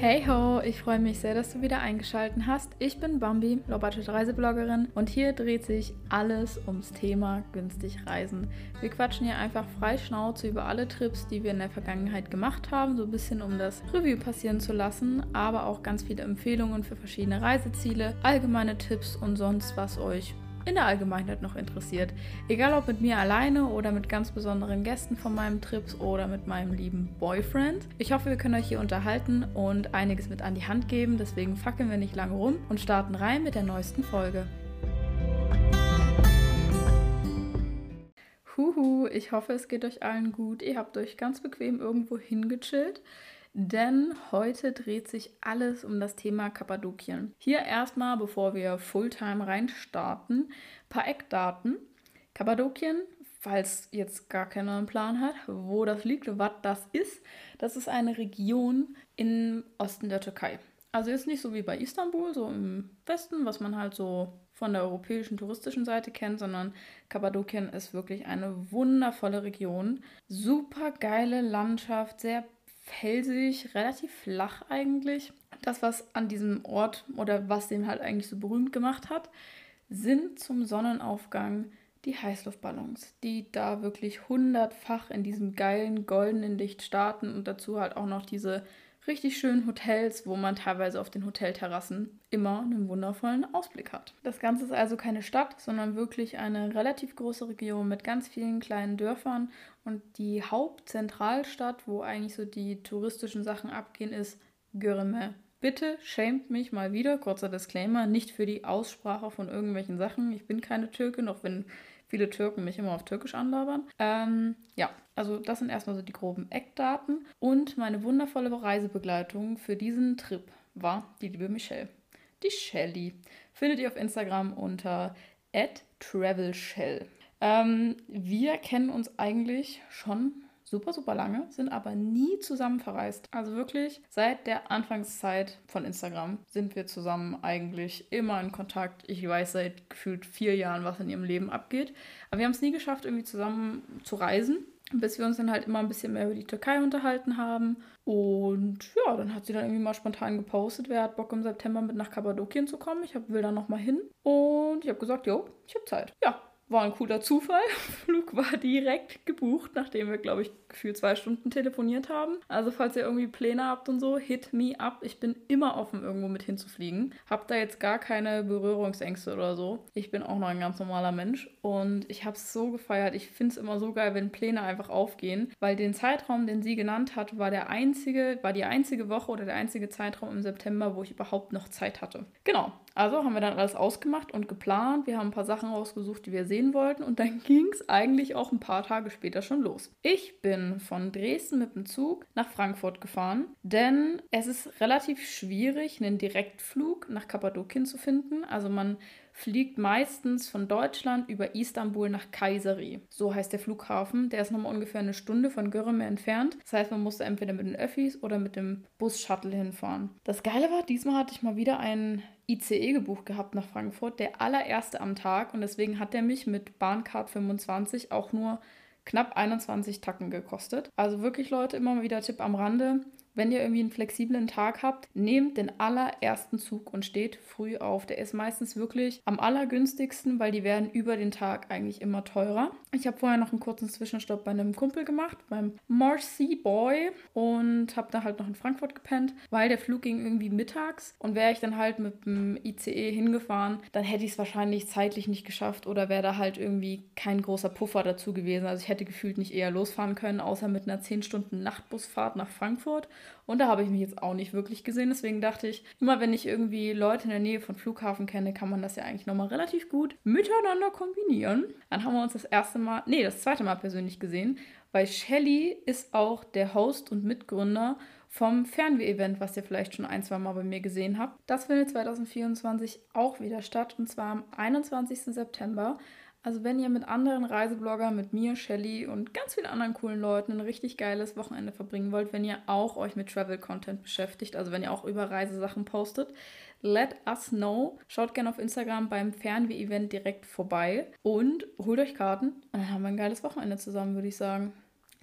Hey ho, ich freue mich sehr, dass du wieder eingeschaltet hast. Ich bin Bambi, Low-Budget Reisebloggerin und hier dreht sich alles ums Thema günstig reisen. Wir quatschen hier einfach frei Schnauze über alle Trips, die wir in der Vergangenheit gemacht haben, so ein bisschen um das Review passieren zu lassen, aber auch ganz viele Empfehlungen für verschiedene Reiseziele, allgemeine Tipps und sonst was euch in der Allgemeinheit noch interessiert. Egal ob mit mir alleine oder mit ganz besonderen Gästen von meinem Trips oder mit meinem lieben Boyfriend. Ich hoffe, wir können euch hier unterhalten und einiges mit an die Hand geben. Deswegen fackeln wir nicht lange rum und starten rein mit der neuesten Folge. Huhu, ich hoffe, es geht euch allen gut. Ihr habt euch ganz bequem irgendwo hingechillt denn heute dreht sich alles um das Thema Kappadokien. Hier erstmal, bevor wir Fulltime reinstarten, ein paar Eckdaten. Kappadokien, falls jetzt gar keiner einen Plan hat, wo das liegt, was das ist, das ist eine Region im Osten der Türkei. Also ist nicht so wie bei Istanbul, so im Westen, was man halt so von der europäischen touristischen Seite kennt, sondern Kappadokien ist wirklich eine wundervolle Region. Super geile Landschaft, sehr felsig, relativ flach eigentlich. Das, was an diesem Ort oder was den halt eigentlich so berühmt gemacht hat, sind zum Sonnenaufgang die Heißluftballons, die da wirklich hundertfach in diesem geilen goldenen Licht starten und dazu halt auch noch diese richtig schönen Hotels, wo man teilweise auf den Hotelterrassen immer einen wundervollen Ausblick hat. Das Ganze ist also keine Stadt, sondern wirklich eine relativ große Region mit ganz vielen kleinen Dörfern und die Hauptzentralstadt, wo eigentlich so die touristischen Sachen abgehen, ist Göreme. Bitte schämt mich mal wieder, kurzer Disclaimer, nicht für die Aussprache von irgendwelchen Sachen. Ich bin keine Türkin, auch wenn viele Türken mich immer auf Türkisch anlabern. Ähm, ja, also das sind erstmal so die groben Eckdaten. Und meine wundervolle Reisebegleitung für diesen Trip war die liebe Michelle. Die Shelly. Findet ihr auf Instagram unter @travelshell. Ähm, wir kennen uns eigentlich schon super, super lange, sind aber nie zusammen verreist. Also wirklich seit der Anfangszeit von Instagram sind wir zusammen eigentlich immer in Kontakt. Ich weiß seit gefühlt vier Jahren, was in ihrem Leben abgeht. Aber wir haben es nie geschafft, irgendwie zusammen zu reisen bis wir uns dann halt immer ein bisschen mehr über die Türkei unterhalten haben. Und ja, dann hat sie dann irgendwie mal spontan gepostet, wer hat Bock im September mit nach Kappadokien zu kommen. Ich hab, will da nochmal hin. Und ich habe gesagt, jo, ich habe Zeit. Ja, war ein cooler Zufall. Flug war direkt gebucht, nachdem wir, glaube ich, gefühlt zwei Stunden telefoniert haben. Also falls ihr irgendwie Pläne habt und so, hit me up. Ich bin immer offen, irgendwo mit hinzufliegen. Hab da jetzt gar keine Berührungsängste oder so. Ich bin auch noch ein ganz normaler Mensch und ich habe es so gefeiert. Ich finde es immer so geil, wenn Pläne einfach aufgehen, weil den Zeitraum, den sie genannt hat, war der einzige, war die einzige Woche oder der einzige Zeitraum im September, wo ich überhaupt noch Zeit hatte. Genau. Also haben wir dann alles ausgemacht und geplant. Wir haben ein paar Sachen rausgesucht, die wir sehen wollten und dann ging es eigentlich auch ein paar Tage später schon los. Ich bin von Dresden mit dem Zug nach Frankfurt gefahren, denn es ist relativ schwierig, einen Direktflug nach Kappadokien zu finden. Also man fliegt meistens von Deutschland über Istanbul nach Kayseri. So heißt der Flughafen. Der ist nochmal ungefähr eine Stunde von Göreme entfernt. Das heißt, man musste entweder mit den Öffis oder mit dem Bus-Shuttle hinfahren. Das Geile war, diesmal hatte ich mal wieder einen ICE gebucht gehabt nach Frankfurt, der allererste am Tag. Und deswegen hat er mich mit Bahncard 25 auch nur knapp 21 Tacken gekostet. Also wirklich Leute, immer wieder Tipp am Rande. Wenn ihr irgendwie einen flexiblen Tag habt, nehmt den allerersten Zug und steht früh auf. Der ist meistens wirklich am allergünstigsten, weil die werden über den Tag eigentlich immer teurer. Ich habe vorher noch einen kurzen Zwischenstopp bei einem Kumpel gemacht, beim Marcy Boy und habe da halt noch in Frankfurt gepennt, weil der Flug ging irgendwie mittags und wäre ich dann halt mit dem ICE hingefahren, dann hätte ich es wahrscheinlich zeitlich nicht geschafft oder wäre da halt irgendwie kein großer Puffer dazu gewesen. Also ich hätte gefühlt nicht eher losfahren können, außer mit einer 10 Stunden Nachtbusfahrt nach Frankfurt und da habe ich mich jetzt auch nicht wirklich gesehen. Deswegen dachte ich, immer wenn ich irgendwie Leute in der Nähe von Flughafen kenne, kann man das ja eigentlich nochmal relativ gut miteinander kombinieren. Dann haben wir uns das erste Mal, nee, das zweite Mal persönlich gesehen, weil Shelly ist auch der Host und Mitgründer vom Fernweh-Event, was ihr vielleicht schon ein, zwei Mal bei mir gesehen habt. Das findet 2024 auch wieder statt und zwar am 21. September. Also wenn ihr mit anderen Reisebloggern, mit mir, Shelly und ganz vielen anderen coolen Leuten ein richtig geiles Wochenende verbringen wollt, wenn ihr auch euch mit Travel-Content beschäftigt, also wenn ihr auch über Reisesachen postet, let us know. Schaut gerne auf Instagram beim Fernweh-Event direkt vorbei und holt euch Karten und dann haben wir ein geiles Wochenende zusammen, würde ich sagen.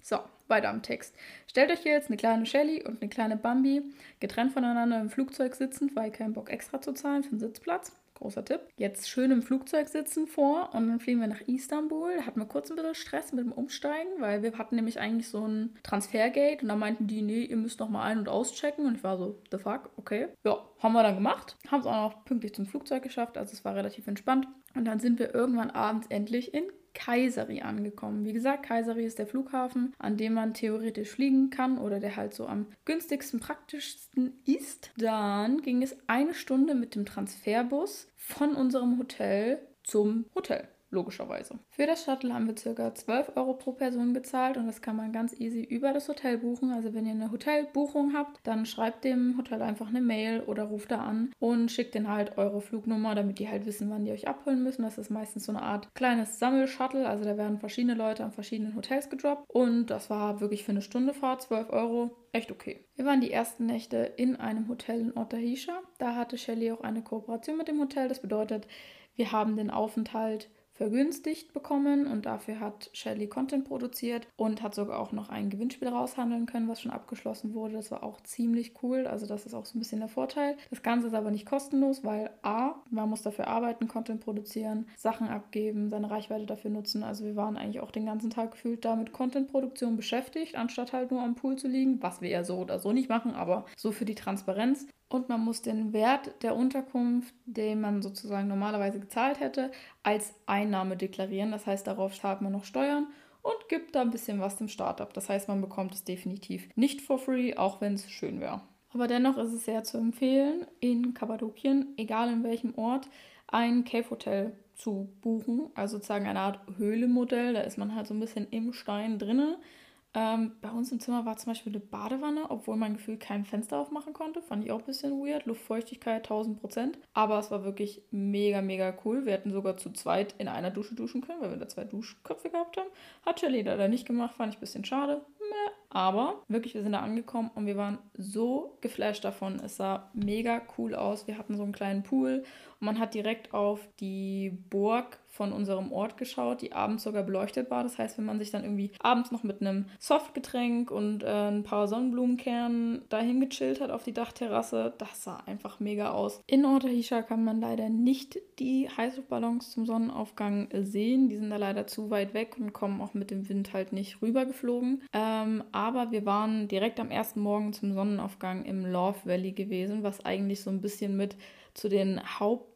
So, weiter am Text. Stellt euch jetzt eine kleine Shelly und eine kleine Bambi getrennt voneinander im Flugzeug sitzend, weil kein Bock extra zu zahlen für einen Sitzplatz. Großer Tipp. Jetzt schön im Flugzeug sitzen vor und dann fliegen wir nach Istanbul. Da hatten wir kurz ein bisschen Stress mit dem Umsteigen, weil wir hatten nämlich eigentlich so ein Transfergate und da meinten die, nee, ihr müsst noch mal ein- und auschecken. Und ich war so, the fuck, okay. Ja, haben wir dann gemacht. Haben es auch noch pünktlich zum Flugzeug geschafft, also es war relativ entspannt. Und dann sind wir irgendwann abends endlich in Kayseri angekommen. Wie gesagt, Kayseri ist der Flughafen, an dem man theoretisch fliegen kann oder der halt so am günstigsten, praktischsten ist. Dann ging es eine Stunde mit dem Transferbus von unserem Hotel zum Hotel logischerweise. Für das Shuttle haben wir ca. 12 Euro pro Person gezahlt und das kann man ganz easy über das Hotel buchen. Also wenn ihr eine Hotelbuchung habt, dann schreibt dem Hotel einfach eine Mail oder ruft da an und schickt den halt eure Flugnummer, damit die halt wissen, wann die euch abholen müssen. Das ist meistens so eine Art kleines Sammelshuttle, also da werden verschiedene Leute an verschiedenen Hotels gedroppt und das war wirklich für eine Stunde Fahrt 12 Euro echt okay. Wir waren die ersten Nächte in einem Hotel in Otahisha. Da hatte Shelly auch eine Kooperation mit dem Hotel. Das bedeutet, wir haben den Aufenthalt vergünstigt bekommen und dafür hat Shelly Content produziert und hat sogar auch noch ein Gewinnspiel raushandeln können, was schon abgeschlossen wurde. Das war auch ziemlich cool. Also das ist auch so ein bisschen der Vorteil. Das Ganze ist aber nicht kostenlos, weil A, man muss dafür arbeiten, Content produzieren, Sachen abgeben, seine Reichweite dafür nutzen. Also wir waren eigentlich auch den ganzen Tag gefühlt da mit Content-Produktion beschäftigt, anstatt halt nur am Pool zu liegen, was wir ja so oder so nicht machen, aber so für die Transparenz. Und man muss den Wert der Unterkunft, den man sozusagen normalerweise gezahlt hätte, als Einnahme deklarieren. Das heißt, darauf zahlt man noch Steuern und gibt da ein bisschen was dem Staat ab. Das heißt, man bekommt es definitiv nicht for free, auch wenn es schön wäre. Aber dennoch ist es sehr zu empfehlen, in Kappadokien, egal in welchem Ort, ein Cave-Hotel zu buchen. Also sozusagen eine Art Höhlemodell. Da ist man halt so ein bisschen im Stein drinnen ähm, bei uns im Zimmer war zum Beispiel eine Badewanne, obwohl man gefühlt kein Fenster aufmachen konnte. Fand ich auch ein bisschen weird. Luftfeuchtigkeit 1000 Prozent. Aber es war wirklich mega, mega cool. Wir hätten sogar zu zweit in einer Dusche duschen können, weil wir da zwei Duschköpfe gehabt haben. Hat Shelly leider nicht gemacht, fand ich ein bisschen schade. Aber wirklich, wir sind da angekommen und wir waren so geflasht davon. Es sah mega cool aus. Wir hatten so einen kleinen Pool und man hat direkt auf die Burg von unserem Ort geschaut, die abends sogar beleuchtet war. Das heißt, wenn man sich dann irgendwie abends noch mit einem Softgetränk und äh, ein paar Sonnenblumenkernen dahin gechillt hat auf die Dachterrasse, das sah einfach mega aus. In Otahisha kann man leider nicht die Heißluftballons zum Sonnenaufgang sehen. Die sind da leider zu weit weg und kommen auch mit dem Wind halt nicht rübergeflogen. Ähm, aber wir waren direkt am ersten Morgen zum Sonnenaufgang im Love Valley gewesen, was eigentlich so ein bisschen mit zu den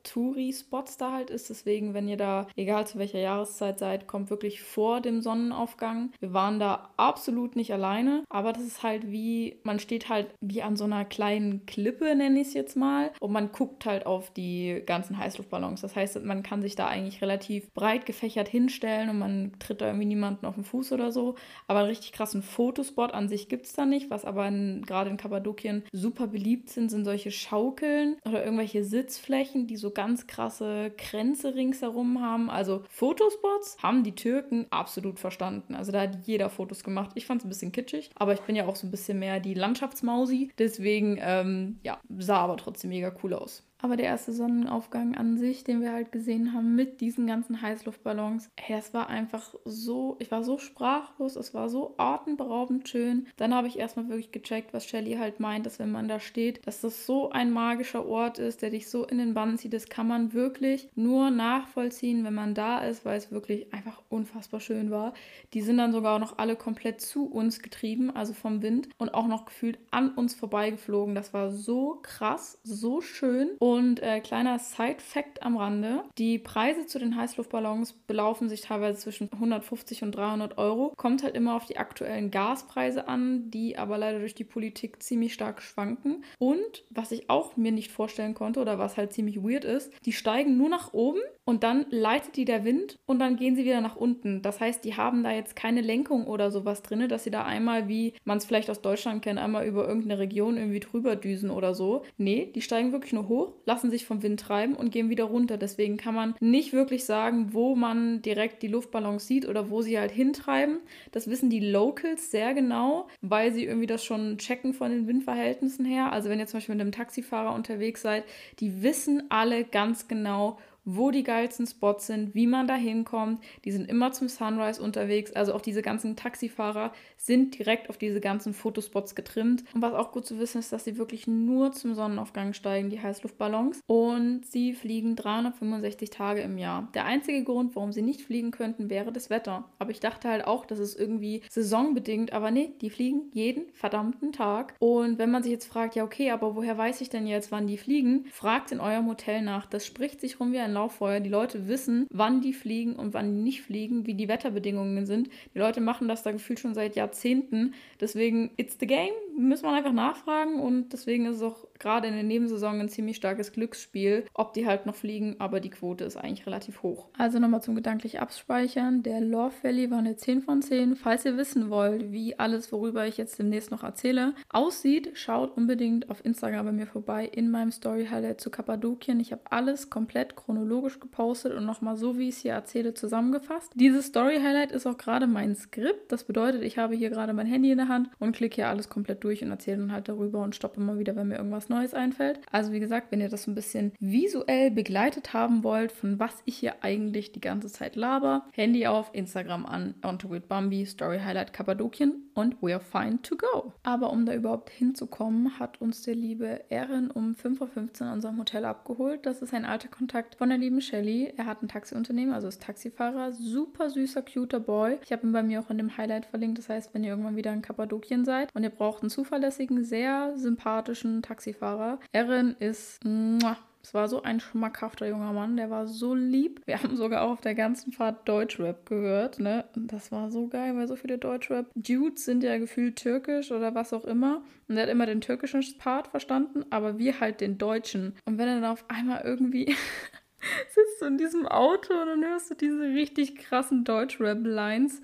Haupt-Touri-Spots da halt ist. Deswegen, wenn ihr da, egal zu welcher Jahreszeit seid, kommt wirklich vor dem Sonnenaufgang. Wir waren da absolut nicht alleine, aber das ist halt wie, man steht halt wie an so einer kleinen Klippe, nenne ich es jetzt mal, und man guckt halt auf die ganzen Heißluftballons. Das heißt, man kann sich da eigentlich relativ breit gefächert hinstellen und man tritt da irgendwie niemanden auf den Fuß oder so. Aber einen richtig krassen Fotospot an sich gibt es da nicht, was aber gerade in Kappadokien super beliebt sind, sind solche Schaukeln oder irgendwelche Sitzflächen, die so ganz krasse Kränze ringsherum haben. Also Fotospots haben die Türken absolut verstanden. Also da hat jeder Fotos gemacht. Ich fand es ein bisschen kitschig, aber ich bin ja auch so ein bisschen mehr die Landschaftsmausi. Deswegen, ähm, ja, sah aber trotzdem mega cool aus. Aber der erste Sonnenaufgang an sich, den wir halt gesehen haben mit diesen ganzen Heißluftballons, hey, es war einfach so, ich war so sprachlos, es war so atemberaubend schön. Dann habe ich erstmal wirklich gecheckt, was Shelly halt meint, dass wenn man da steht, dass das so ein magischer Ort ist, der dich so in den Bann zieht. Das kann man wirklich nur nachvollziehen, wenn man da ist, weil es wirklich einfach unfassbar schön war. Die sind dann sogar noch alle komplett zu uns getrieben, also vom Wind und auch noch gefühlt an uns vorbeigeflogen. Das war so krass, so schön. Und äh, kleiner Side-Fact am Rande: Die Preise zu den Heißluftballons belaufen sich teilweise zwischen 150 und 300 Euro. Kommt halt immer auf die aktuellen Gaspreise an, die aber leider durch die Politik ziemlich stark schwanken. Und was ich auch mir nicht vorstellen konnte oder was halt ziemlich weird ist, die steigen nur nach oben und dann leitet die der Wind und dann gehen sie wieder nach unten. Das heißt, die haben da jetzt keine Lenkung oder sowas drin, dass sie da einmal, wie man es vielleicht aus Deutschland kennt, einmal über irgendeine Region irgendwie drüber düsen oder so. Nee, die steigen wirklich nur hoch, lassen sich vom Wind treiben und gehen wieder runter. Deswegen kann man nicht wirklich sagen, wo man direkt die Luftballons sieht oder wo sie halt hintreiben. Das wissen die Locals sehr genau, weil sie irgendwie das schon checken von den Windverhältnissen her. Also wenn ihr zum Beispiel mit einem Taxifahrer unterwegs seid, die wissen alle ganz genau, wo die geilsten Spots sind, wie man da hinkommt. Die sind immer zum Sunrise unterwegs. Also auch diese ganzen Taxifahrer sind direkt auf diese ganzen Fotospots getrimmt. Und was auch gut zu wissen ist, dass sie wirklich nur zum Sonnenaufgang steigen, die Heißluftballons. Und sie fliegen 365 Tage im Jahr. Der einzige Grund, warum sie nicht fliegen könnten, wäre das Wetter. Aber ich dachte halt auch, das ist irgendwie saisonbedingt. Aber nee, die fliegen jeden verdammten Tag. Und wenn man sich jetzt fragt, ja okay, aber woher weiß ich denn jetzt, wann die fliegen? Fragt in eurem Hotel nach. Das spricht sich rum wie ein Lauffeuer. Die Leute wissen, wann die fliegen und wann die nicht fliegen, wie die Wetterbedingungen sind. Die Leute machen das da gefühlt schon seit Jahrzehnten. Deswegen, it's the game. Müssen wir einfach nachfragen und deswegen ist es auch gerade in der Nebensaison ein ziemlich starkes Glücksspiel, ob die halt noch fliegen, aber die Quote ist eigentlich relativ hoch. Also nochmal zum gedanklich abspeichern. Der Love Valley war eine 10 von 10. Falls ihr wissen wollt, wie alles, worüber ich jetzt demnächst noch erzähle, aussieht, schaut unbedingt auf Instagram bei mir vorbei in meinem Story Highlight zu Kappadokien. Ich habe alles komplett chronologisch gepostet und nochmal so, wie ich es hier erzähle, zusammengefasst. Dieses Story Highlight ist auch gerade mein Skript. Das bedeutet, ich habe hier gerade mein Handy in der Hand und klicke hier alles komplett durch und erzähle dann halt darüber und stoppe immer wieder, wenn mir irgendwas Neues einfällt. Also wie gesagt, wenn ihr das so ein bisschen visuell begleitet haben wollt, von was ich hier eigentlich die ganze Zeit laber, Handy auf, Instagram an, onto with Bambi, Story Highlight Kappadokien und we're fine to go. Aber um da überhaupt hinzukommen, hat uns der liebe Erin um 5.15 Uhr in unserem Hotel abgeholt. Das ist ein alter Kontakt von der lieben Shelly. Er hat ein Taxiunternehmen, also ist Taxifahrer. Super süßer, cuter Boy. Ich habe ihn bei mir auch in dem Highlight verlinkt. Das heißt, wenn ihr irgendwann wieder in Kappadokien seid und ihr braucht einen zuverlässigen, sehr sympathischen Taxifahrer, Erin ist muah, es war so ein schmackhafter junger Mann, der war so lieb. Wir haben sogar auch auf der ganzen Fahrt Deutschrap gehört, ne? Das war so geil, weil so viele Deutschrap-Dudes sind ja gefühlt türkisch oder was auch immer. Und er hat immer den türkischen Part verstanden, aber wir halt den deutschen. Und wenn er dann auf einmal irgendwie sitzt du in diesem Auto und dann hörst du diese richtig krassen Deutschrap-Lines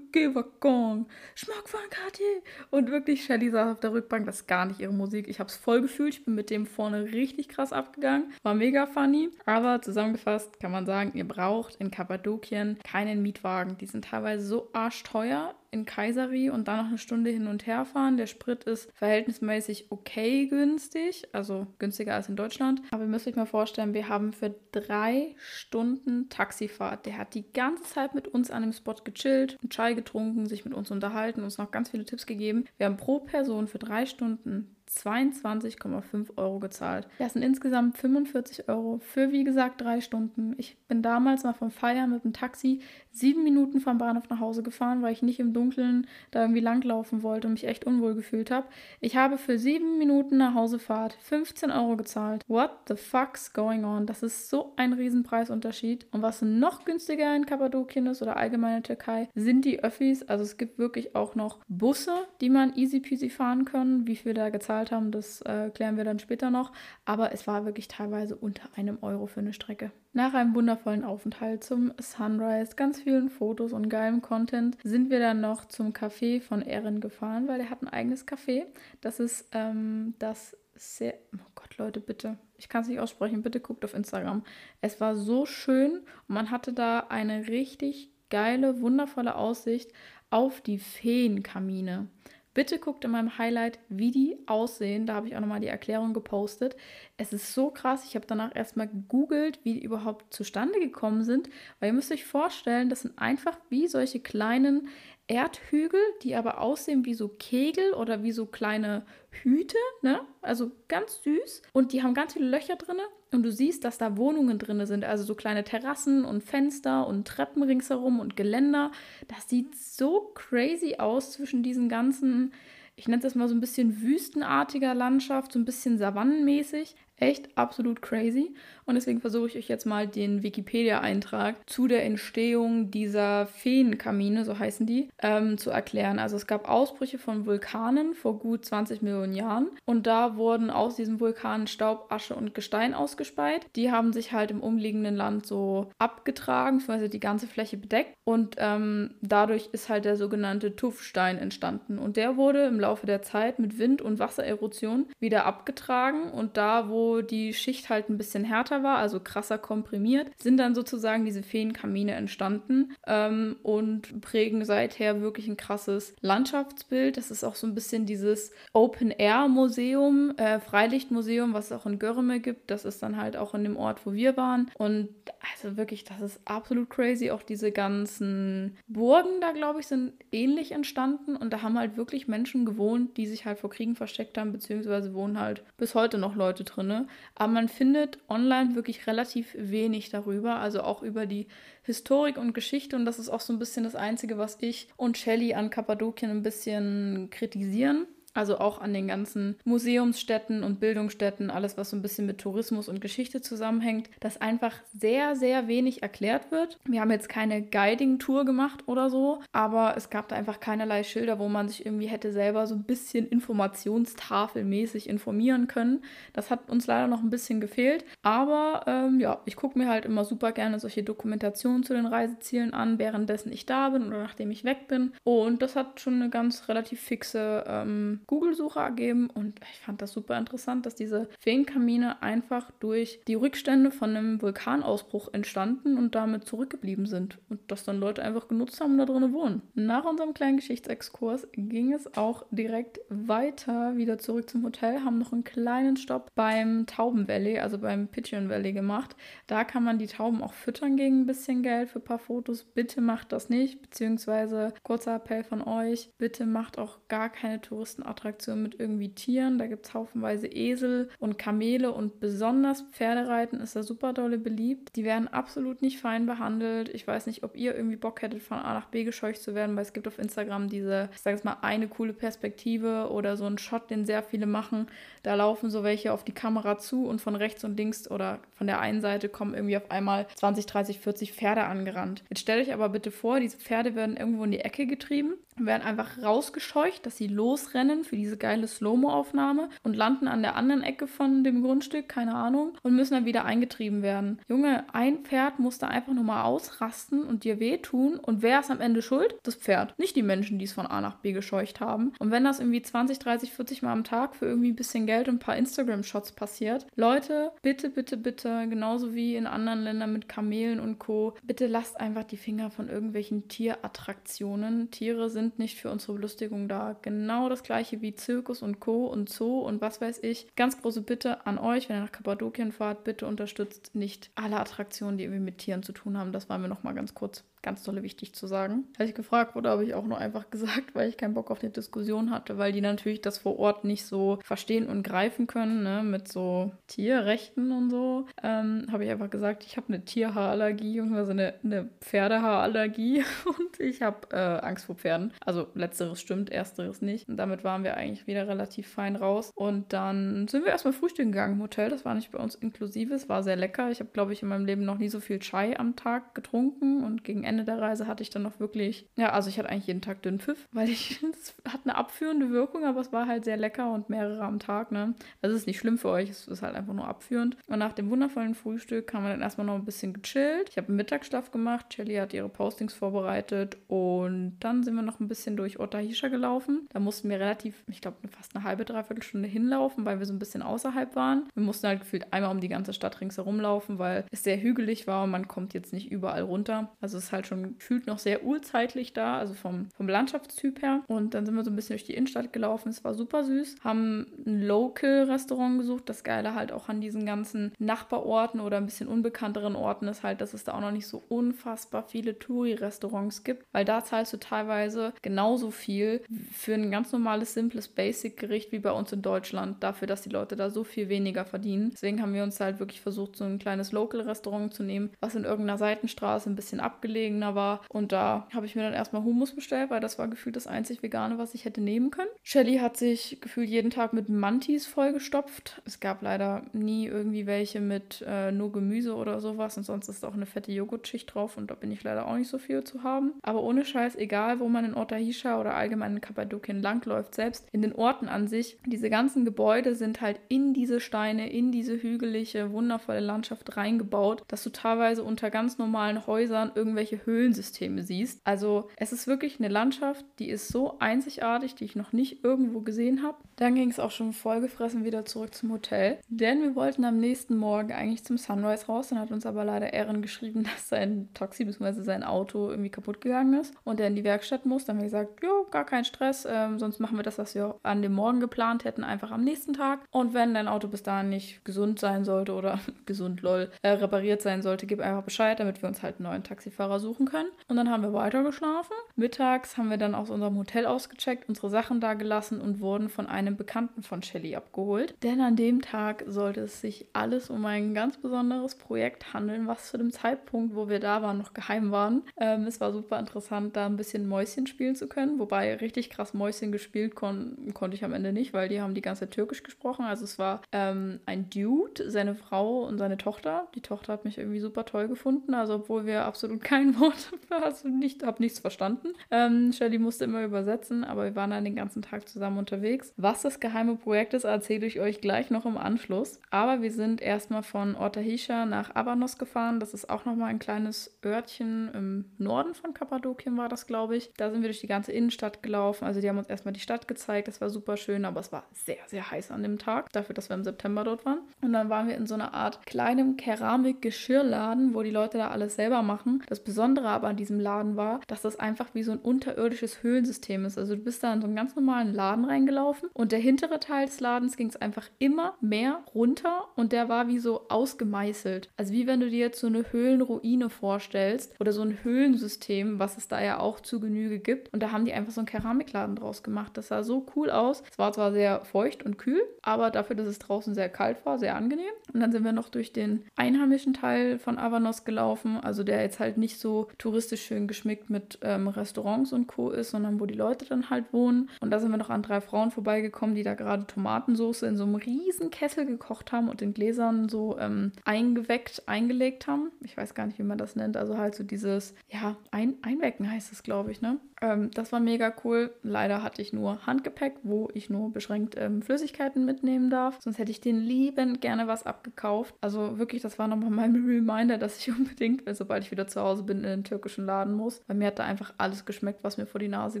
Waggon, Schmuck von Cartier. Und wirklich, Shelly saß auf der Rückbank, das ist gar nicht ihre Musik. Ich habe es voll gefühlt, ich bin mit dem vorne richtig krass abgegangen. War mega funny. Aber zusammengefasst kann man sagen, ihr braucht in Kappadokien keinen Mietwagen. Die sind teilweise so arschteuer in Kaiseri und dann noch eine Stunde hin und her fahren. Der Sprit ist verhältnismäßig okay günstig, also günstiger als in Deutschland. Aber ihr müsst euch mal vorstellen, wir haben für drei Stunden Taxifahrt. Der hat die ganze Zeit mit uns an dem Spot gechillt, einen Chai getrunken, sich mit uns unterhalten, uns noch ganz viele Tipps gegeben. Wir haben pro Person für drei Stunden 22,5 Euro gezahlt. Das sind insgesamt 45 Euro für, wie gesagt, drei Stunden. Ich bin damals mal vom Feiern mit dem Taxi sieben Minuten vom Bahnhof nach Hause gefahren, weil ich nicht im Dunkeln da irgendwie langlaufen wollte und mich echt unwohl gefühlt habe. Ich habe für sieben Minuten nach Hausefahrt 15 Euro gezahlt. What the fuck's going on? Das ist so ein Riesenpreisunterschied. Und was noch günstiger in Kappadokien ist oder allgemein in der Türkei, sind die Öffis. Also es gibt wirklich auch noch Busse, die man easy peasy fahren kann. Wie viel da gezahlt bezahlt haben, das äh, klären wir dann später noch. Aber es war wirklich teilweise unter einem Euro für eine Strecke. Nach einem wundervollen Aufenthalt zum Sunrise, ganz vielen Fotos und geilem Content, sind wir dann noch zum Café von Erin gefahren, weil er hat ein eigenes Café. Das ist ähm, das sehr. Oh Gott, Leute, bitte. Ich kann es nicht aussprechen. Bitte guckt auf Instagram. Es war so schön und man hatte da eine richtig geile, wundervolle Aussicht auf die Feenkamine. Bitte guckt in meinem Highlight, wie die aussehen. Da habe ich auch nochmal die Erklärung gepostet. Es ist so krass. Ich habe danach erstmal gegoogelt, wie die überhaupt zustande gekommen sind. Weil ihr müsst euch vorstellen, das sind einfach wie solche kleinen Erdhügel, die aber aussehen wie so Kegel oder wie so kleine Hüte, ne? Also ganz süß. Und die haben ganz viele Löcher drin. Und du siehst, dass da Wohnungen drin sind. Also so kleine Terrassen und Fenster und Treppen ringsherum und Geländer. Das sieht so crazy aus zwischen diesen ganzen, ich nenne es mal so ein bisschen wüstenartiger Landschaft, so ein bisschen savannenmäßig. Echt absolut crazy. Und deswegen versuche ich euch jetzt mal den Wikipedia-Eintrag zu der Entstehung dieser Feenkamine, so heißen die, ähm, zu erklären. Also es gab Ausbrüche von Vulkanen vor gut 20 Millionen Jahren. Und da wurden aus diesen Vulkanen Staub, Asche und Gestein ausgespeit. Die haben sich halt im umliegenden Land so abgetragen, beziehungsweise die ganze Fläche bedeckt. Und ähm, dadurch ist halt der sogenannte Tuffstein entstanden. Und der wurde im Laufe der Zeit mit Wind- und Wassererosion wieder abgetragen. Und da, wo die Schicht halt ein bisschen härter war, also krasser komprimiert, sind dann sozusagen diese Feenkamine entstanden ähm, und prägen seither wirklich ein krasses Landschaftsbild. Das ist auch so ein bisschen dieses Open-Air-Museum, äh, Freilichtmuseum, was es auch in Görme gibt. Das ist dann halt auch in dem Ort, wo wir waren. Und also wirklich, das ist absolut crazy. Auch diese ganzen Burgen da, glaube ich, sind ähnlich entstanden. Und da haben halt wirklich Menschen gewohnt, die sich halt vor Kriegen versteckt haben, beziehungsweise wohnen halt bis heute noch Leute drin. Aber man findet online wirklich relativ wenig darüber, also auch über die Historik und Geschichte. Und das ist auch so ein bisschen das Einzige, was ich und Shelley an Kappadokien ein bisschen kritisieren. Also auch an den ganzen Museumsstätten und Bildungsstätten, alles, was so ein bisschen mit Tourismus und Geschichte zusammenhängt, dass einfach sehr, sehr wenig erklärt wird. Wir haben jetzt keine Guiding-Tour gemacht oder so, aber es gab da einfach keinerlei Schilder, wo man sich irgendwie hätte selber so ein bisschen informationstafelmäßig informieren können. Das hat uns leider noch ein bisschen gefehlt. Aber ähm, ja, ich gucke mir halt immer super gerne solche Dokumentationen zu den Reisezielen an, währenddessen ich da bin oder nachdem ich weg bin. Und das hat schon eine ganz relativ fixe ähm, Google-Suche ergeben und ich fand das super interessant, dass diese Feenkamine einfach durch die Rückstände von einem Vulkanausbruch entstanden und damit zurückgeblieben sind und dass dann Leute einfach genutzt haben und da drinnen wohnen. Nach unserem kleinen Geschichtsexkurs ging es auch direkt weiter wieder zurück zum Hotel, haben noch einen kleinen Stopp beim Tauben Valley, also beim Pigeon Valley gemacht. Da kann man die Tauben auch füttern gegen ein bisschen Geld für ein paar Fotos. Bitte macht das nicht, beziehungsweise kurzer Appell von euch, bitte macht auch gar keine Touristenattraktionen Attraktionen mit irgendwie Tieren. Da gibt es haufenweise Esel und Kamele und besonders Pferdereiten ist da super dolle beliebt. Die werden absolut nicht fein behandelt. Ich weiß nicht, ob ihr irgendwie Bock hättet, von A nach B gescheucht zu werden, weil es gibt auf Instagram diese, ich sage es mal, eine coole Perspektive oder so einen Shot, den sehr viele machen. Da laufen so welche auf die Kamera zu und von rechts und links oder von der einen Seite kommen irgendwie auf einmal 20, 30, 40 Pferde angerannt. Jetzt stellt euch aber bitte vor, diese Pferde werden irgendwo in die Ecke getrieben, werden einfach rausgescheucht, dass sie losrennen für diese geile Slow-Mo-Aufnahme und landen an der anderen Ecke von dem Grundstück, keine Ahnung, und müssen dann wieder eingetrieben werden. Junge, ein Pferd muss da einfach nur mal ausrasten und dir wehtun. Und wer ist am Ende schuld? Das Pferd. Nicht die Menschen, die es von A nach B gescheucht haben. Und wenn das irgendwie 20, 30, 40 Mal am Tag für irgendwie ein bisschen Geld und ein paar Instagram-Shots passiert, Leute, bitte, bitte, bitte, genauso wie in anderen Ländern mit Kamelen und Co., bitte lasst einfach die Finger von irgendwelchen Tierattraktionen. Tiere sind nicht für unsere Belustigung da. Genau das gleiche wie Zirkus und Co. und Zoo und was weiß ich. Ganz große Bitte an euch, wenn ihr nach Kappadokien fahrt, bitte unterstützt nicht alle Attraktionen, die irgendwie mit Tieren zu tun haben. Das war mir nochmal ganz kurz ganz tolle wichtig zu sagen. Als ich gefragt wurde, habe ich auch nur einfach gesagt, weil ich keinen Bock auf eine Diskussion hatte, weil die natürlich das vor Ort nicht so verstehen und greifen können, ne, mit so Tierrechten und so. Ähm, habe ich einfach gesagt, ich habe eine Tierhaarallergie, also eine, eine Pferdehaarallergie und ich habe äh, Angst vor Pferden. Also letzteres stimmt, ersteres nicht. Und damit waren wir eigentlich wieder relativ fein raus. Und dann sind wir erstmal frühstücken gegangen im Hotel. Das war nicht bei uns inklusive, es war sehr lecker. Ich habe, glaube ich, in meinem Leben noch nie so viel Chai am Tag getrunken und gegen Ende der Reise hatte ich dann noch wirklich, ja, also ich hatte eigentlich jeden Tag Dünnpfiff, weil ich, es hat eine abführende Wirkung, aber es war halt sehr lecker und mehrere am Tag, ne. Also es ist nicht schlimm für euch, es ist halt einfach nur abführend. Und nach dem wundervollen Frühstück haben wir dann erstmal noch ein bisschen gechillt. Ich habe einen Mittagsschlaf gemacht, Shelly hat ihre Postings vorbereitet und dann sind wir noch ein bisschen durch Otahisha gelaufen. Da mussten wir relativ, ich glaube, fast eine halbe, dreiviertel Stunde hinlaufen, weil wir so ein bisschen außerhalb waren. Wir mussten halt gefühlt einmal um die ganze Stadt ringsherum laufen, weil es sehr hügelig war und man kommt jetzt nicht überall runter. Also es ist halt halt schon gefühlt noch sehr urzeitlich da, also vom, vom Landschaftstyp her. Und dann sind wir so ein bisschen durch die Innenstadt gelaufen. Es war super süß. Haben ein Local-Restaurant gesucht. Das Geile halt auch an diesen ganzen Nachbarorten oder ein bisschen unbekannteren Orten ist halt, dass es da auch noch nicht so unfassbar viele Touri-Restaurants gibt, weil da zahlst du teilweise genauso viel für ein ganz normales, simples Basic-Gericht wie bei uns in Deutschland, dafür, dass die Leute da so viel weniger verdienen. Deswegen haben wir uns halt wirklich versucht, so ein kleines Local-Restaurant zu nehmen, was in irgendeiner Seitenstraße ein bisschen abgelegen abgelegener war. Und da habe ich mir dann erstmal Hummus bestellt, weil das war gefühlt das einzig Vegane, was ich hätte nehmen können. Shelly hat sich gefühlt jeden Tag mit Mantis vollgestopft. Es gab leider nie irgendwie welche mit äh, nur Gemüse oder sowas. Und sonst ist auch eine fette Joghurtschicht drauf und da bin ich leider auch nicht so viel zu haben. Aber ohne Scheiß, egal wo man in Otahisha oder allgemein in Kappadokien langläuft, selbst in den Orten an sich, diese ganzen Gebäude sind halt in diese Steine, in diese hügelige, wundervolle Landschaft reingebaut, dass du teilweise unter ganz normalen Häusern irgendwelche Höhlensysteme siehst. Also es ist wirklich eine Landschaft, die ist so einzigartig, die ich noch nicht irgendwo gesehen habe. Dann ging es auch schon vollgefressen wieder zurück zum Hotel, denn wir wollten am nächsten Morgen eigentlich zum Sunrise raus. Dann hat uns aber leider Erin geschrieben, dass sein Taxi bzw. sein Auto irgendwie kaputt gegangen ist und er in die Werkstatt muss. Dann haben wir gesagt, jo, gar kein Stress, ähm, sonst machen wir das, was wir an dem Morgen geplant hätten, einfach am nächsten Tag. Und wenn dein Auto bis dahin nicht gesund sein sollte oder gesund lol äh, repariert sein sollte, gib einfach Bescheid, damit wir uns halt einen neuen Taxifahrer suchen können. Und dann haben wir weiter geschlafen. Mittags haben wir dann aus unserem Hotel ausgecheckt, unsere Sachen da gelassen und wurden von einem Bekannten von Shelly abgeholt. Denn an dem Tag sollte es sich alles um ein ganz besonderes Projekt handeln, was zu dem Zeitpunkt, wo wir da waren, noch geheim waren. Ähm, es war super interessant, da ein bisschen Mäuschen spielen zu können. Wobei richtig krass Mäuschen gespielt kon konnte ich am Ende nicht, weil die haben die ganze Zeit Türkisch gesprochen. Also es war ähm, ein Dude, seine Frau und seine Tochter. Die Tochter hat mich irgendwie super toll gefunden. Also obwohl wir absolut kein Wort, also nicht, habe nichts verstanden. Ähm, Shelly musste immer übersetzen, aber wir waren dann den ganzen Tag zusammen unterwegs. Was das geheime Projekt ist, erzähle ich euch gleich noch im Anschluss. Aber wir sind erstmal von Ortahisha nach Abanos gefahren. Das ist auch nochmal ein kleines Örtchen im Norden von Kappadokien war das, glaube ich. Da sind wir durch die ganze Innenstadt gelaufen. Also die haben uns erstmal die Stadt gezeigt. Das war super schön, aber es war sehr, sehr heiß an dem Tag. Dafür, dass wir im September dort waren. Und dann waren wir in so einer Art kleinem Keramik-Geschirrladen, wo die Leute da alles selber machen. Das Besondere aber an diesem Laden war, dass das einfach wie so ein unterirdisches Höhlensystem ist. Also du bist da in so einen ganz normalen Laden reingelaufen und der hintere Teil des Ladens ging es einfach immer mehr runter und der war wie so ausgemeißelt. Also wie wenn du dir jetzt so eine Höhlenruine vorstellst oder so ein Höhlensystem, was es da ja auch zu Genüge gibt. Und da haben die einfach so einen Keramikladen draus gemacht. Das sah so cool aus. Es war zwar sehr feucht und kühl, aber dafür, dass es draußen sehr kalt war, sehr angenehm. Und dann sind wir noch durch den einheimischen Teil von Avanos gelaufen, also der jetzt halt nicht so touristisch schön geschmückt mit ähm, Restaurants und Co. ist, sondern wo die Leute dann halt wohnen. Und da sind wir noch an drei Frauen vorbeigekommen, die da gerade Tomatensauce in so einem riesen Kessel gekocht haben und in Gläsern so ähm, eingeweckt, eingelegt haben. Ich weiß gar nicht, wie man das nennt. Also halt so dieses, ja, ein Einwecken heißt es, glaube ich, ne? Ähm, das war mega cool. Leider hatte ich nur Handgepäck, wo ich nur beschränkt ähm, Flüssigkeiten mitnehmen darf. Sonst hätte ich den liebend gerne was abgekauft. Also wirklich, das war nochmal mein Reminder, dass ich unbedingt, sobald ich wieder zu Hause bin, in den türkischen Laden muss. Weil mir hat da einfach alles geschmeckt, was mir vor die Nase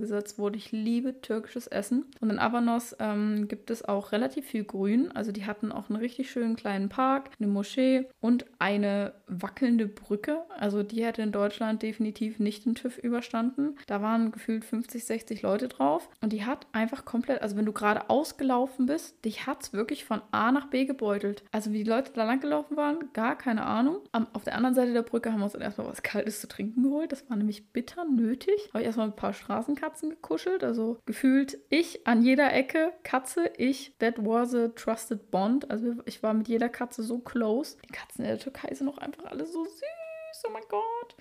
gesetzt wurde. Ich liebe türkisches Essen. Und in Avanos ähm, gibt es auch relativ viel Grün. Also die hatten auch einen richtig schönen kleinen Park, eine Moschee und eine wackelnde Brücke. Also die hätte in Deutschland definitiv nicht den TÜV überstanden. Da waren gefühlt 50, 60 Leute drauf. Und die hat einfach komplett, also wenn du gerade ausgelaufen bist, dich hat es wirklich von A nach B gebeutelt. Also wie die Leute da lang gelaufen waren, gar keine Ahnung. Am, auf der anderen Seite der Brücke haben wir uns dann erstmal was Kaltes zu trinken geholt. Das war nämlich bitter nötig. Habe ich erstmal ein paar Straßenkatzen gekuschelt. Also gefühlt ich an jeder Ecke, Katze, ich, that was a trusted bond. Also ich war mit jeder Katze so close. Die Katzen in der Türkei sind auch einfach alle so süß. Oh mein Gott.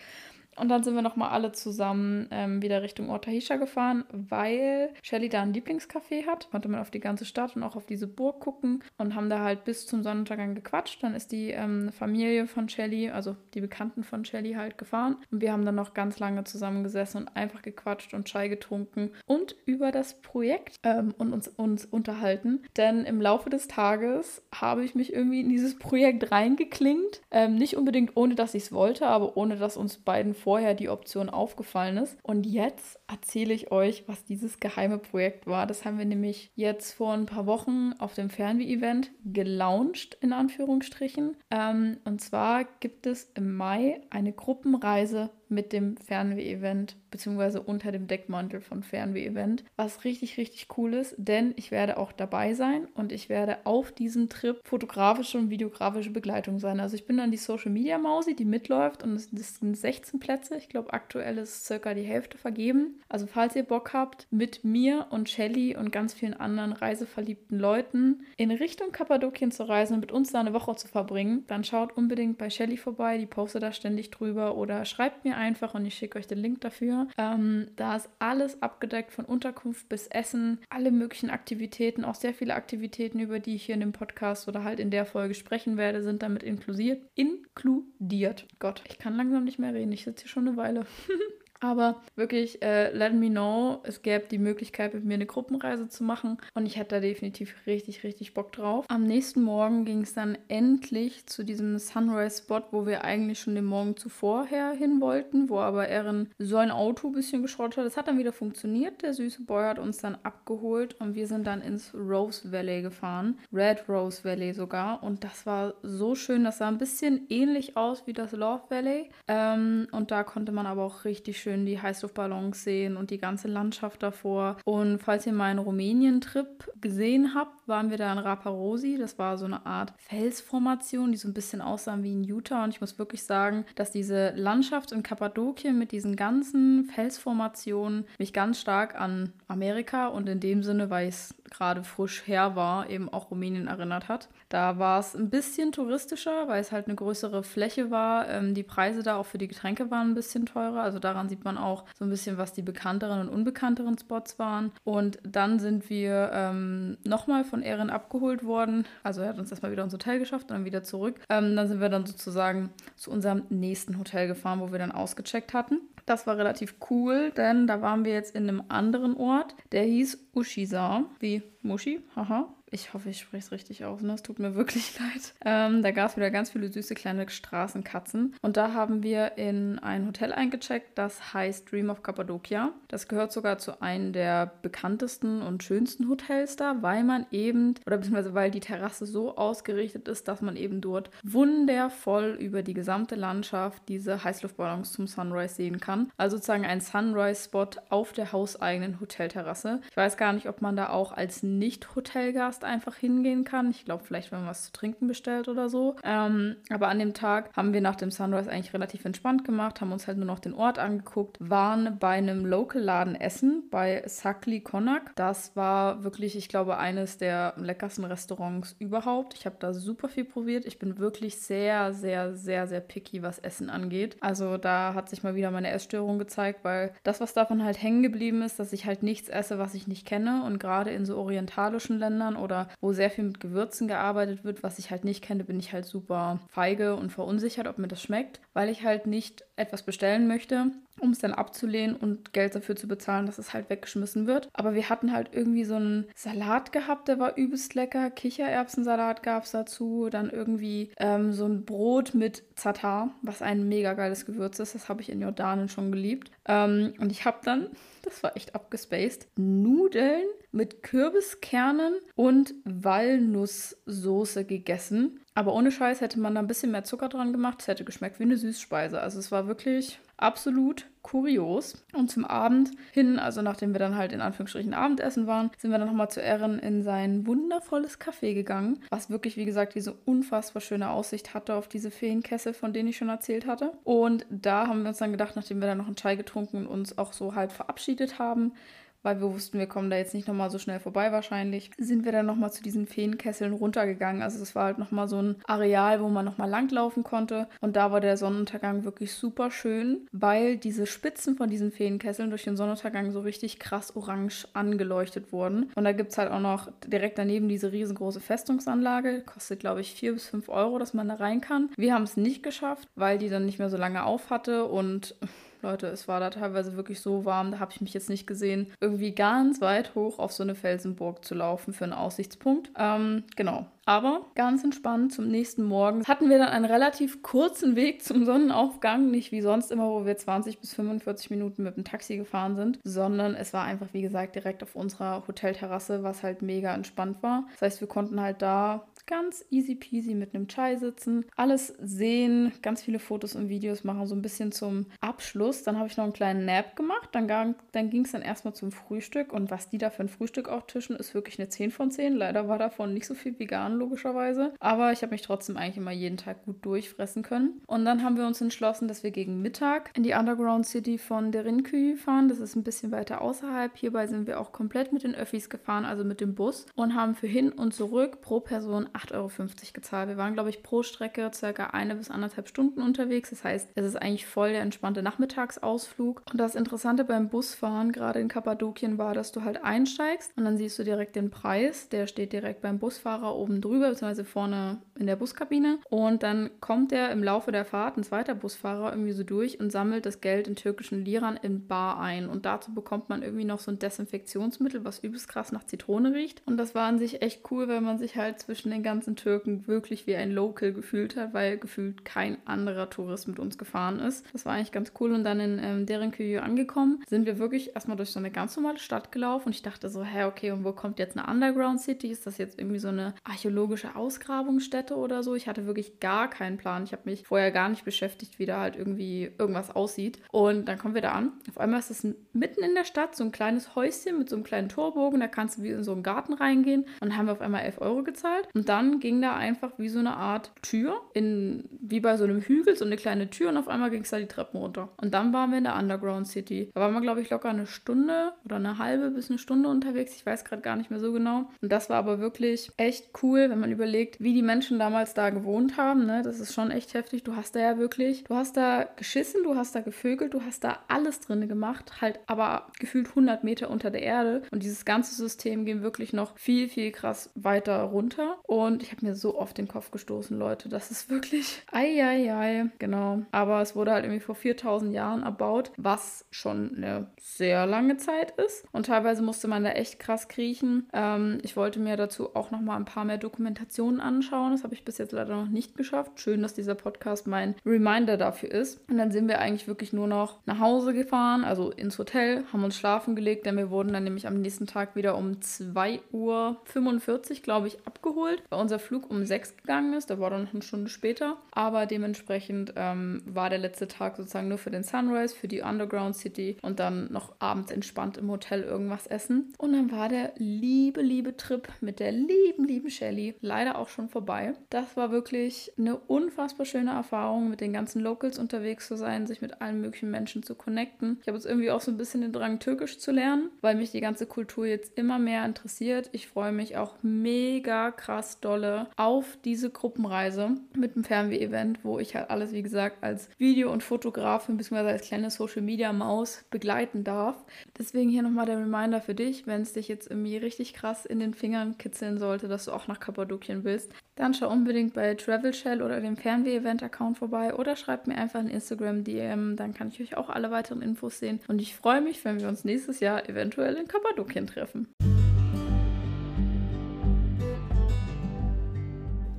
Und dann sind wir nochmal alle zusammen ähm, wieder Richtung Ortahisha gefahren, weil Shelly da ein Lieblingscafé hat. Konnte man auf die ganze Stadt und auch auf diese Burg gucken und haben da halt bis zum Sonnenuntergang gequatscht. Dann ist die ähm, Familie von Shelly, also die Bekannten von Shelly halt gefahren. Und wir haben dann noch ganz lange zusammengesessen und einfach gequatscht und Chai getrunken und über das Projekt ähm, und uns, uns unterhalten. Denn im Laufe des Tages habe ich mich irgendwie in dieses Projekt reingeklingt. Ähm, nicht unbedingt ohne, dass ich es wollte, aber ohne, dass uns beiden vorher die Option aufgefallen ist. Und jetzt erzähle ich euch, was dieses geheime Projekt war. Das haben wir nämlich jetzt vor ein paar Wochen auf dem Fernweh-Event gelauncht, in Anführungsstrichen. Ähm, und zwar gibt es im Mai eine Gruppenreise mit dem Fernweh-Event beziehungsweise unter dem Deckmantel von Fernweh-Event, was richtig, richtig cool ist, denn ich werde auch dabei sein und ich werde auf diesem Trip fotografische und videografische Begleitung sein. Also ich bin dann die Social Media Mausi, die mitläuft und es sind 16 Plätze. Ich glaube, aktuell ist circa die Hälfte vergeben. Also falls ihr Bock habt, mit mir und Shelly und ganz vielen anderen reiseverliebten Leuten in Richtung Kappadokien zu reisen und mit uns da eine Woche zu verbringen, dann schaut unbedingt bei Shelly vorbei, die postet da ständig drüber oder schreibt mir einfach und ich schicke euch den Link dafür. Ähm, da ist alles abgedeckt von Unterkunft bis Essen, alle möglichen Aktivitäten, auch sehr viele Aktivitäten, über die ich hier in dem Podcast oder halt in der Folge sprechen werde, sind damit inklusiert. Inkludiert. Gott, ich kann langsam nicht mehr reden. Ich sitze hier schon eine Weile. Aber wirklich, äh, let me know, es gäbe die Möglichkeit, mit mir eine Gruppenreise zu machen. Und ich hätte da definitiv richtig, richtig Bock drauf. Am nächsten Morgen ging es dann endlich zu diesem Sunrise-Spot, wo wir eigentlich schon den Morgen zuvor hin wollten, wo aber Erin so ein Auto ein bisschen geschrottet hat. Das hat dann wieder funktioniert. Der süße Boy hat uns dann abgeholt und wir sind dann ins Rose Valley gefahren. Red Rose Valley sogar. Und das war so schön. Das sah ein bisschen ähnlich aus wie das Love Valley. Ähm, und da konnte man aber auch richtig schön die Heißluftballons sehen und die ganze Landschaft davor. Und falls ihr meinen Rumänien-Trip gesehen habt, waren wir da in Raparosi. Das war so eine Art Felsformation, die so ein bisschen aussah wie in Utah. Und ich muss wirklich sagen, dass diese Landschaft in Kappadokien mit diesen ganzen Felsformationen mich ganz stark an Amerika und in dem Sinne, weil ich es gerade frisch her war, eben auch Rumänien erinnert hat. Da war es ein bisschen touristischer, weil es halt eine größere Fläche war. Ähm, die Preise da auch für die Getränke waren ein bisschen teurer. Also daran sieht man auch so ein bisschen, was die bekannteren und unbekannteren Spots waren. Und dann sind wir ähm, nochmal von Erin abgeholt worden. Also er hat uns erstmal wieder ins Hotel geschafft und dann wieder zurück. Ähm, dann sind wir dann sozusagen zu unserem nächsten Hotel gefahren, wo wir dann ausgecheckt hatten. Das war relativ cool, denn da waren wir jetzt in einem anderen Ort. Der hieß Ushisa, wie Mushi, haha. Ich hoffe, ich spreche es richtig aus. Ne? Es tut mir wirklich leid. Ähm, da gab es wieder ganz viele süße kleine Straßenkatzen. Und da haben wir in ein Hotel eingecheckt, das heißt Dream of Cappadocia. Das gehört sogar zu einem der bekanntesten und schönsten Hotels da, weil man eben, oder beziehungsweise weil die Terrasse so ausgerichtet ist, dass man eben dort wundervoll über die gesamte Landschaft diese Heißluftballons zum Sunrise sehen kann. Also sozusagen ein Sunrise-Spot auf der hauseigenen Hotelterrasse. Ich weiß gar nicht, ob man da auch als Nicht-Hotelgast Gast einfach hingehen kann. Ich glaube, vielleicht, wenn man was zu trinken bestellt oder so. Ähm, aber an dem Tag haben wir nach dem Sunrise eigentlich relativ entspannt gemacht, haben uns halt nur noch den Ort angeguckt, waren bei einem Local-Laden essen, bei Sakli Konak. Das war wirklich, ich glaube, eines der leckersten Restaurants überhaupt. Ich habe da super viel probiert. Ich bin wirklich sehr, sehr, sehr, sehr picky, was Essen angeht. Also da hat sich mal wieder meine Essstörung gezeigt, weil das, was davon halt hängen geblieben ist, dass ich halt nichts esse, was ich nicht kenne. Und gerade in so orientalischen Ländern oder wo sehr viel mit Gewürzen gearbeitet wird, was ich halt nicht kenne, bin ich halt super feige und verunsichert, ob mir das schmeckt, weil ich halt nicht etwas bestellen möchte, um es dann abzulehnen und Geld dafür zu bezahlen, dass es halt weggeschmissen wird. Aber wir hatten halt irgendwie so einen Salat gehabt, der war übelst lecker. Kichererbsensalat gab es dazu. Dann irgendwie ähm, so ein Brot mit Zatar, was ein mega geiles Gewürz ist. Das habe ich in Jordanien schon geliebt. Ähm, und ich habe dann, das war echt abgespaced, Nudeln mit Kürbiskernen und Walnusssoße gegessen. Aber ohne Scheiß hätte man da ein bisschen mehr Zucker dran gemacht. Es hätte geschmeckt wie eine Süßspeise. Also es war wirklich absolut kurios. Und zum Abend hin, also nachdem wir dann halt in Anführungsstrichen Abendessen waren, sind wir dann nochmal zu Ehren in sein wundervolles Café gegangen, was wirklich, wie gesagt, diese unfassbar schöne Aussicht hatte auf diese Feenkessel, von denen ich schon erzählt hatte. Und da haben wir uns dann gedacht, nachdem wir dann noch einen Chai getrunken und uns auch so halb verabschiedet haben, weil wir wussten, wir kommen da jetzt nicht nochmal so schnell vorbei wahrscheinlich, sind wir dann nochmal zu diesen Feenkesseln runtergegangen. Also es war halt nochmal so ein Areal, wo man nochmal langlaufen konnte. Und da war der Sonnenuntergang wirklich super schön, weil diese Spitzen von diesen Feenkesseln durch den Sonnenuntergang so richtig krass orange angeleuchtet wurden. Und da gibt es halt auch noch direkt daneben diese riesengroße Festungsanlage. Kostet, glaube ich, 4 bis 5 Euro, dass man da rein kann. Wir haben es nicht geschafft, weil die dann nicht mehr so lange auf hatte und Leute, es war da teilweise wirklich so warm, da habe ich mich jetzt nicht gesehen, irgendwie ganz weit hoch auf so eine Felsenburg zu laufen für einen Aussichtspunkt. Ähm, genau. Aber ganz entspannt zum nächsten Morgen hatten wir dann einen relativ kurzen Weg zum Sonnenaufgang, nicht wie sonst immer, wo wir 20 bis 45 Minuten mit dem Taxi gefahren sind, sondern es war einfach, wie gesagt, direkt auf unserer Hotelterrasse, was halt mega entspannt war. Das heißt, wir konnten halt da ganz easy peasy mit einem Chai sitzen, alles sehen, ganz viele Fotos und Videos machen, so ein bisschen zum Abschluss. Dann habe ich noch einen kleinen Nap gemacht, dann, dann ging es dann erstmal zum Frühstück und was die da für ein Frühstück auftischen, ist wirklich eine 10 von 10. Leider war davon nicht so viel vegan, logischerweise, aber ich habe mich trotzdem eigentlich immer jeden Tag gut durchfressen können. Und dann haben wir uns entschlossen, dass wir gegen Mittag in die Underground City von Derinkü fahren. Das ist ein bisschen weiter außerhalb. Hierbei sind wir auch komplett mit den Öffis gefahren, also mit dem Bus und haben für hin und zurück pro Person 8,50 Euro gezahlt. Wir waren, glaube ich, pro Strecke circa eine bis anderthalb Stunden unterwegs. Das heißt, es ist eigentlich voll der entspannte Nachmittagsausflug. Und das Interessante beim Busfahren, gerade in Kappadokien, war, dass du halt einsteigst und dann siehst du direkt den Preis. Der steht direkt beim Busfahrer oben drüber, beziehungsweise vorne in der Buskabine. Und dann kommt der im Laufe der Fahrt, ein zweiter Busfahrer, irgendwie so durch und sammelt das Geld in türkischen Liran in Bar ein. Und dazu bekommt man irgendwie noch so ein Desinfektionsmittel, was übelst krass nach Zitrone riecht. Und das war an sich echt cool, weil man sich halt zwischen den ganzen Türken wirklich wie ein Local gefühlt hat, weil gefühlt kein anderer Tourist mit uns gefahren ist. Das war eigentlich ganz cool. Und dann in ähm, Derenköyü angekommen, sind wir wirklich erstmal durch so eine ganz normale Stadt gelaufen. Und ich dachte so, hä, okay, und wo kommt jetzt eine Underground City? Ist das jetzt irgendwie so eine archäologische Ausgrabungsstätte oder so? Ich hatte wirklich gar keinen Plan. Ich habe mich vorher gar nicht beschäftigt, wie da halt irgendwie irgendwas aussieht. Und dann kommen wir da an. Auf einmal ist es mitten in der Stadt so ein kleines Häuschen mit so einem kleinen Torbogen. Da kannst du wie in so einen Garten reingehen. Und dann haben wir auf einmal 11 Euro gezahlt. Und dann ging da einfach wie so eine Art Tür, in, wie bei so einem Hügel, so eine kleine Tür. Und auf einmal ging es da die Treppen runter. Und dann waren wir in der Underground City. Da waren wir, glaube ich, locker eine Stunde oder eine halbe bis eine Stunde unterwegs. Ich weiß gerade gar nicht mehr so genau. Und das war aber wirklich echt cool, wenn man überlegt, wie die Menschen damals da gewohnt haben. Ne? Das ist schon echt heftig. Du hast da ja wirklich, du hast da geschissen, du hast da gevögelt, du hast da alles drin gemacht, halt aber gefühlt 100 Meter unter der Erde. Und dieses ganze System ging wirklich noch viel, viel krass weiter runter. Und ich habe mir so oft den Kopf gestoßen, Leute. Das ist wirklich, ei, ei, ei. Genau. Aber es wurde halt irgendwie vor 4000 Jahren erbaut, was schon eine sehr lange Zeit ist. Und teilweise musste man da echt krass kriechen. Ähm, ich wollte mir dazu auch noch mal ein paar mehr Dokumentationen anschauen. Das habe ich bis jetzt leider noch nicht geschafft. Schön, dass dieser Podcast mein Reminder dafür ist. Und dann sind wir eigentlich wirklich nur noch nach Hause gefahren, also ins Hotel, haben uns schlafen gelegt, denn wir wurden dann nämlich am nächsten Tag wieder um 2.45 Uhr, glaube ich, abgeholt, weil unser Flug um 6 gegangen ist. Da war dann noch eine Stunde später. Aber dementsprechend ähm, war der letzte Tag sozusagen nur für den Sunrise, für die Underground City und dann noch abends entspannt im Hotel irgendwas essen. Und dann war der liebe, liebe Trip mit der lieben, lieben Shelly leider auch schon vorbei. Das war wirklich eine unfassbar schöne Erfahrung, mit den ganzen Locals unterwegs zu sein, sich mit allen möglichen Menschen zu connecten. Ich habe jetzt irgendwie auch so ein bisschen den Drang, Türkisch zu lernen, weil mich die ganze Kultur jetzt immer mehr interessiert. Ich freue mich auch mega dolle auf diese Gruppenreise mit dem Fernweh-Event, wo ich halt alles, wie gesagt, als Video- und Fotografin bzw. als kleine Social-Media-Maus begleiten darf. Deswegen hier nochmal der Reminder für dich, wenn es dich jetzt irgendwie richtig krass in den Fingern kitzeln sollte, dass du auch nach Kappadokien willst, dann schau unbedingt bei Travel Shell oder dem Fernweh-Event-Account vorbei oder schreib mir einfach ein Instagram-DM, dann kann ich euch auch alle weiteren Infos sehen. Und ich freue mich, wenn wir uns nächstes Jahr eventuell in Kappadokien treffen.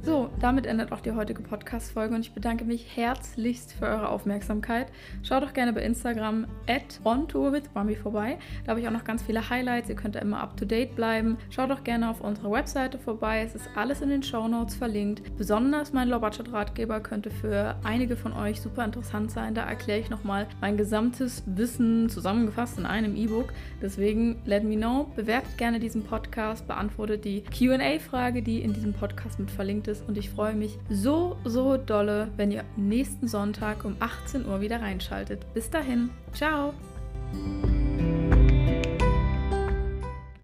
So, damit endet auch die heutige Podcast-Folge und ich bedanke mich herzlichst für eure Aufmerksamkeit. Schaut doch gerne bei Instagram at ontourwithbambi vorbei. Da habe ich auch noch ganz viele Highlights. Ihr könnt da immer up to date bleiben. Schaut doch gerne auf unserer Webseite vorbei. Es ist alles in den Show Notes verlinkt. Besonders mein Low-Budget-Ratgeber könnte für einige von euch super interessant sein. Da erkläre ich nochmal mein gesamtes Wissen zusammengefasst in einem E-Book. Deswegen let me know. Bewertet gerne diesen Podcast, beantwortet die QA-Frage, die in diesem Podcast mit verlinkt ist ist und ich freue mich so, so dolle, wenn ihr nächsten Sonntag um 18 Uhr wieder reinschaltet. Bis dahin, ciao!